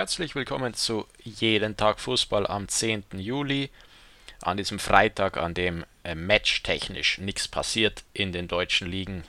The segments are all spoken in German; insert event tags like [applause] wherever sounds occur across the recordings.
Herzlich willkommen zu Jeden Tag Fußball am 10. Juli, an diesem Freitag, an dem äh, matchtechnisch nichts passiert in den deutschen Ligen.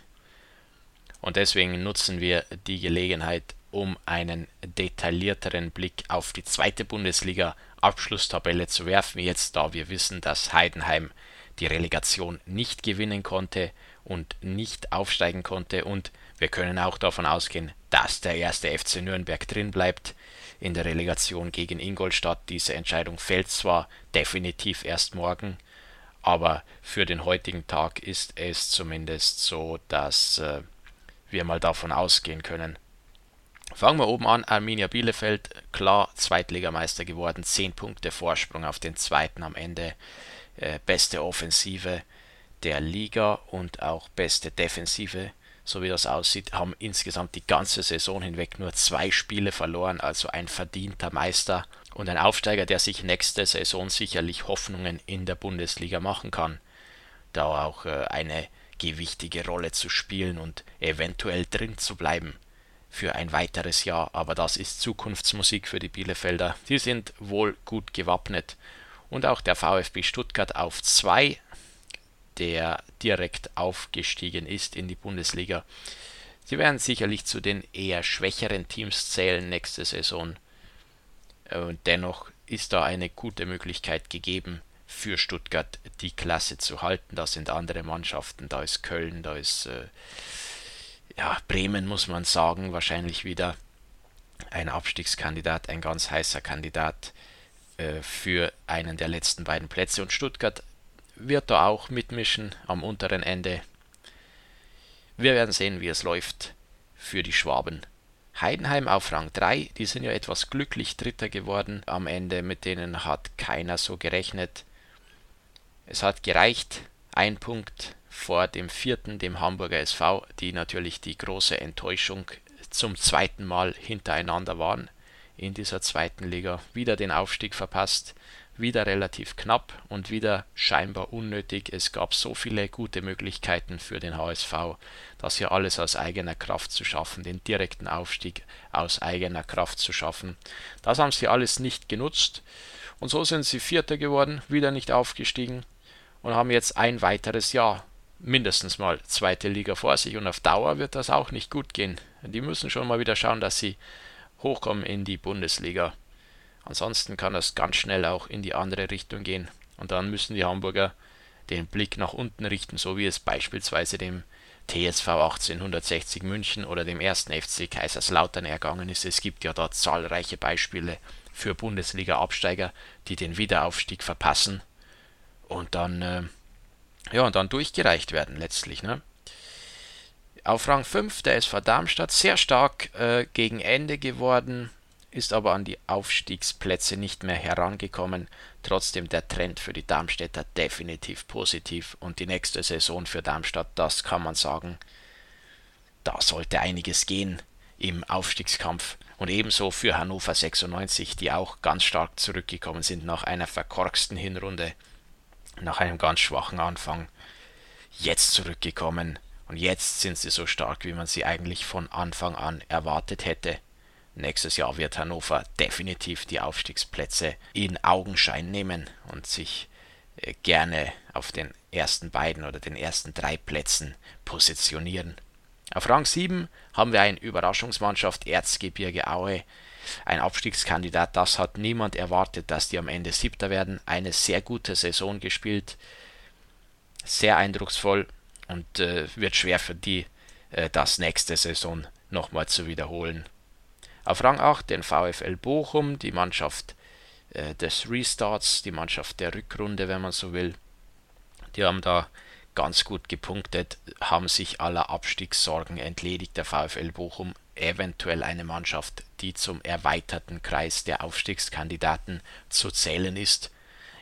Und deswegen nutzen wir die Gelegenheit, um einen detaillierteren Blick auf die zweite Bundesliga Abschlusstabelle zu werfen, jetzt da wir wissen, dass Heidenheim die Relegation nicht gewinnen konnte und nicht aufsteigen konnte und wir können auch davon ausgehen, dass der erste FC Nürnberg drin bleibt in der Relegation gegen Ingolstadt. Diese Entscheidung fällt zwar definitiv erst morgen, aber für den heutigen Tag ist es zumindest so, dass äh, wir mal davon ausgehen können. Fangen wir oben an, Arminia Bielefeld, klar Zweitligameister geworden, 10 Punkte Vorsprung auf den zweiten am Ende, äh, beste Offensive der Liga und auch beste Defensive so wie das aussieht, haben insgesamt die ganze Saison hinweg nur zwei Spiele verloren, also ein verdienter Meister und ein Aufsteiger, der sich nächste Saison sicherlich Hoffnungen in der Bundesliga machen kann, da auch äh, eine gewichtige Rolle zu spielen und eventuell drin zu bleiben für ein weiteres Jahr, aber das ist Zukunftsmusik für die Bielefelder. Die sind wohl gut gewappnet. Und auch der VfB Stuttgart auf zwei der direkt aufgestiegen ist in die Bundesliga. Sie werden sicherlich zu den eher schwächeren Teams zählen nächste Saison. Und dennoch ist da eine gute Möglichkeit gegeben, für Stuttgart die Klasse zu halten. Da sind andere Mannschaften, da ist Köln, da ist äh, ja, Bremen, muss man sagen, wahrscheinlich wieder ein Abstiegskandidat, ein ganz heißer Kandidat äh, für einen der letzten beiden Plätze. Und Stuttgart wird da auch mitmischen am unteren Ende. Wir werden sehen, wie es läuft für die Schwaben. Heidenheim auf Rang 3, die sind ja etwas glücklich Dritter geworden am Ende, mit denen hat keiner so gerechnet. Es hat gereicht, ein Punkt vor dem vierten, dem Hamburger SV, die natürlich die große Enttäuschung zum zweiten Mal hintereinander waren in dieser zweiten Liga, wieder den Aufstieg verpasst wieder relativ knapp und wieder scheinbar unnötig. Es gab so viele gute Möglichkeiten für den HSV, das hier alles aus eigener Kraft zu schaffen, den direkten Aufstieg aus eigener Kraft zu schaffen. Das haben sie alles nicht genutzt und so sind sie Vierter geworden, wieder nicht aufgestiegen und haben jetzt ein weiteres Jahr mindestens mal zweite Liga vor sich und auf Dauer wird das auch nicht gut gehen. Die müssen schon mal wieder schauen, dass sie hochkommen in die Bundesliga. Ansonsten kann das ganz schnell auch in die andere Richtung gehen. Und dann müssen die Hamburger den Blick nach unten richten, so wie es beispielsweise dem TSV 1860 München oder dem ersten FC Kaiserslautern ergangen ist. Es gibt ja dort zahlreiche Beispiele für Bundesliga-Absteiger, die den Wiederaufstieg verpassen und dann, äh, ja, und dann durchgereicht werden letztlich. Ne? Auf Rang 5 der SV Darmstadt sehr stark äh, gegen Ende geworden ist aber an die Aufstiegsplätze nicht mehr herangekommen. Trotzdem der Trend für die Darmstädter definitiv positiv und die nächste Saison für Darmstadt, das kann man sagen, da sollte einiges gehen im Aufstiegskampf und ebenso für Hannover 96, die auch ganz stark zurückgekommen sind nach einer verkorksten Hinrunde, nach einem ganz schwachen Anfang, jetzt zurückgekommen und jetzt sind sie so stark, wie man sie eigentlich von Anfang an erwartet hätte. Nächstes Jahr wird Hannover definitiv die Aufstiegsplätze in Augenschein nehmen und sich äh, gerne auf den ersten beiden oder den ersten drei Plätzen positionieren. Auf Rang 7 haben wir eine Überraschungsmannschaft Erzgebirge Aue. Ein Abstiegskandidat, das hat niemand erwartet, dass die am Ende Siebter werden. Eine sehr gute Saison gespielt, sehr eindrucksvoll und äh, wird schwer für die, äh, das nächste Saison nochmal zu wiederholen. Auf Rang 8 den VfL Bochum, die Mannschaft äh, des Restarts, die Mannschaft der Rückrunde, wenn man so will. Die haben da ganz gut gepunktet, haben sich aller Abstiegssorgen entledigt. Der VfL Bochum eventuell eine Mannschaft, die zum erweiterten Kreis der Aufstiegskandidaten zu zählen ist.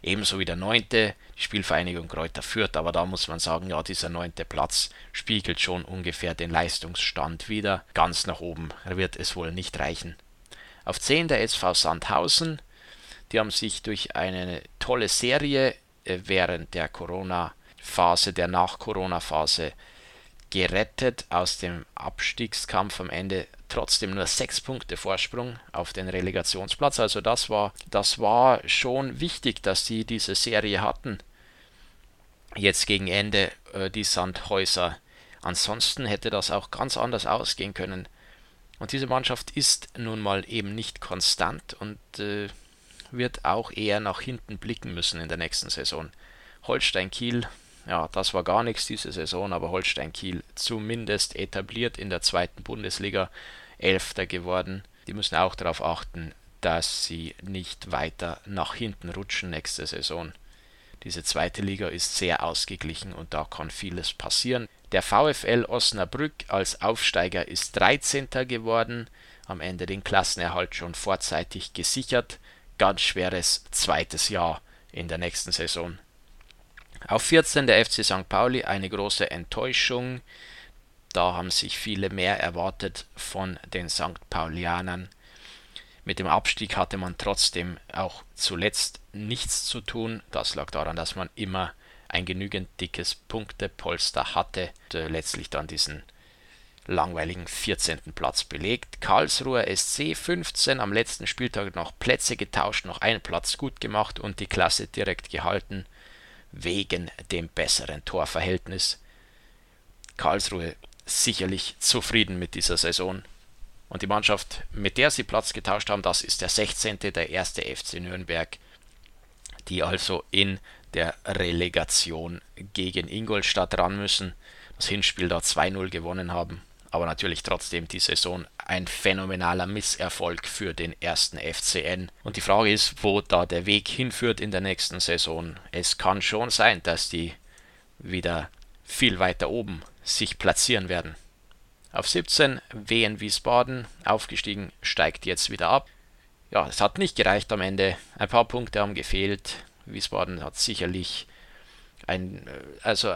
Ebenso wie der neunte, die Spielvereinigung Kräuter Fürth, aber da muss man sagen, ja, dieser neunte Platz spiegelt schon ungefähr den Leistungsstand wieder. Ganz nach oben wird es wohl nicht reichen. Auf 10 der SV Sandhausen, die haben sich durch eine tolle Serie äh, während der Corona-Phase, der Nach-Corona-Phase gerettet aus dem Abstiegskampf am Ende trotzdem nur sechs Punkte Vorsprung auf den Relegationsplatz. Also das war, das war schon wichtig, dass sie diese Serie hatten. Jetzt gegen Ende äh, die Sandhäuser. Ansonsten hätte das auch ganz anders ausgehen können. Und diese Mannschaft ist nun mal eben nicht konstant und äh, wird auch eher nach hinten blicken müssen in der nächsten Saison. Holstein Kiel, ja, das war gar nichts diese Saison, aber Holstein Kiel zumindest etabliert in der zweiten Bundesliga, Elfter geworden. Die müssen auch darauf achten, dass sie nicht weiter nach hinten rutschen nächste Saison. Diese zweite Liga ist sehr ausgeglichen und da kann vieles passieren. Der VfL Osnabrück als Aufsteiger ist 13. geworden, am Ende den Klassenerhalt schon vorzeitig gesichert. Ganz schweres zweites Jahr in der nächsten Saison. Auf 14 der FC St. Pauli eine große Enttäuschung. Da haben sich viele mehr erwartet von den St. Paulianern. Mit dem Abstieg hatte man trotzdem auch zuletzt nichts zu tun. Das lag daran, dass man immer ein genügend dickes Punktepolster hatte äh, letztlich dann diesen langweiligen 14. Platz belegt. Karlsruher SC 15 am letzten Spieltag noch Plätze getauscht, noch einen Platz gut gemacht und die Klasse direkt gehalten wegen dem besseren Torverhältnis. Karlsruhe sicherlich zufrieden mit dieser Saison. Und die Mannschaft, mit der sie Platz getauscht haben, das ist der 16. der erste FC Nürnberg, die also in der Relegation gegen Ingolstadt ran müssen. Das Hinspiel da 2-0 gewonnen haben. Aber natürlich trotzdem die Saison ein phänomenaler Misserfolg für den ersten FCN. Und die Frage ist, wo da der Weg hinführt in der nächsten Saison. Es kann schon sein, dass die wieder viel weiter oben sich platzieren werden. Auf 17 Wien Wiesbaden, aufgestiegen, steigt jetzt wieder ab. Ja, es hat nicht gereicht am Ende. Ein paar Punkte haben gefehlt. Wiesbaden hat sicherlich ein, äh, also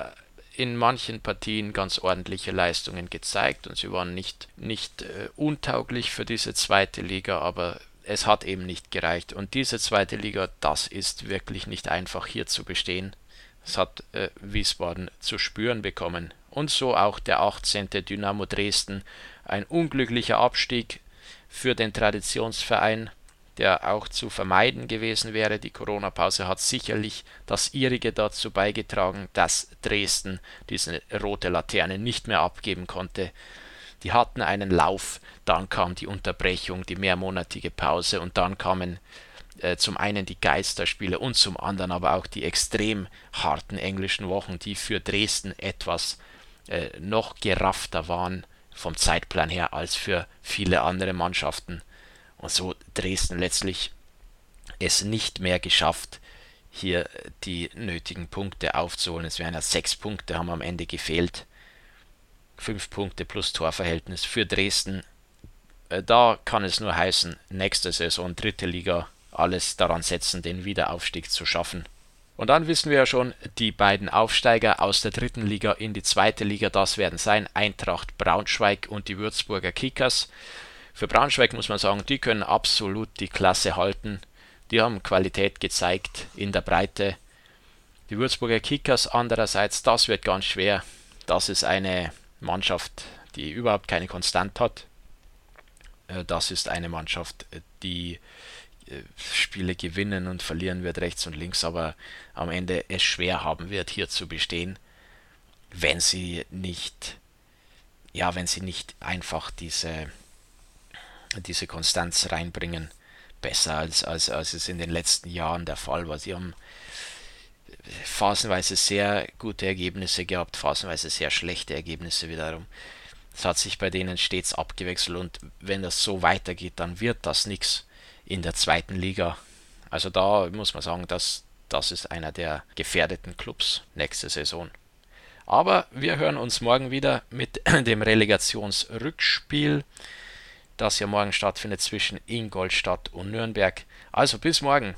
in manchen Partien ganz ordentliche Leistungen gezeigt und sie waren nicht, nicht äh, untauglich für diese zweite Liga, aber es hat eben nicht gereicht. Und diese zweite Liga, das ist wirklich nicht einfach hier zu bestehen. Das hat äh, Wiesbaden zu spüren bekommen. Und so auch der 18. Dynamo Dresden. Ein unglücklicher Abstieg für den Traditionsverein der auch zu vermeiden gewesen wäre. Die Corona-Pause hat sicherlich das ihrige dazu beigetragen, dass Dresden diese rote Laterne nicht mehr abgeben konnte. Die hatten einen Lauf, dann kam die Unterbrechung, die mehrmonatige Pause und dann kamen äh, zum einen die Geisterspiele und zum anderen aber auch die extrem harten englischen Wochen, die für Dresden etwas äh, noch geraffter waren vom Zeitplan her als für viele andere Mannschaften so Dresden letztlich es nicht mehr geschafft, hier die nötigen Punkte aufzuholen. Es wären ja sechs Punkte, haben am Ende gefehlt. Fünf Punkte plus Torverhältnis für Dresden. Äh, da kann es nur heißen, nächste Saison dritte Liga, alles daran setzen, den Wiederaufstieg zu schaffen. Und dann wissen wir ja schon, die beiden Aufsteiger aus der dritten Liga in die zweite Liga, das werden sein Eintracht Braunschweig und die Würzburger Kickers. Für Braunschweig muss man sagen, die können absolut die Klasse halten. Die haben Qualität gezeigt in der Breite. Die Würzburger Kickers andererseits, das wird ganz schwer. Das ist eine Mannschaft, die überhaupt keine Konstant hat. Äh, das ist eine Mannschaft, die äh, Spiele gewinnen und verlieren wird rechts und links, aber am Ende es schwer haben wird, hier zu bestehen, wenn sie nicht, ja, wenn sie nicht einfach diese diese Konstanz reinbringen. Besser als, als, als es in den letzten Jahren der Fall war. Sie haben phasenweise sehr gute Ergebnisse gehabt, phasenweise sehr schlechte Ergebnisse wiederum. Es hat sich bei denen stets abgewechselt und wenn das so weitergeht, dann wird das nichts in der zweiten Liga. Also da muss man sagen, dass das ist einer der gefährdeten Clubs nächste Saison. Aber wir hören uns morgen wieder mit [clears throat] dem Relegationsrückspiel das ja morgen stattfindet zwischen Ingolstadt und Nürnberg. Also bis morgen.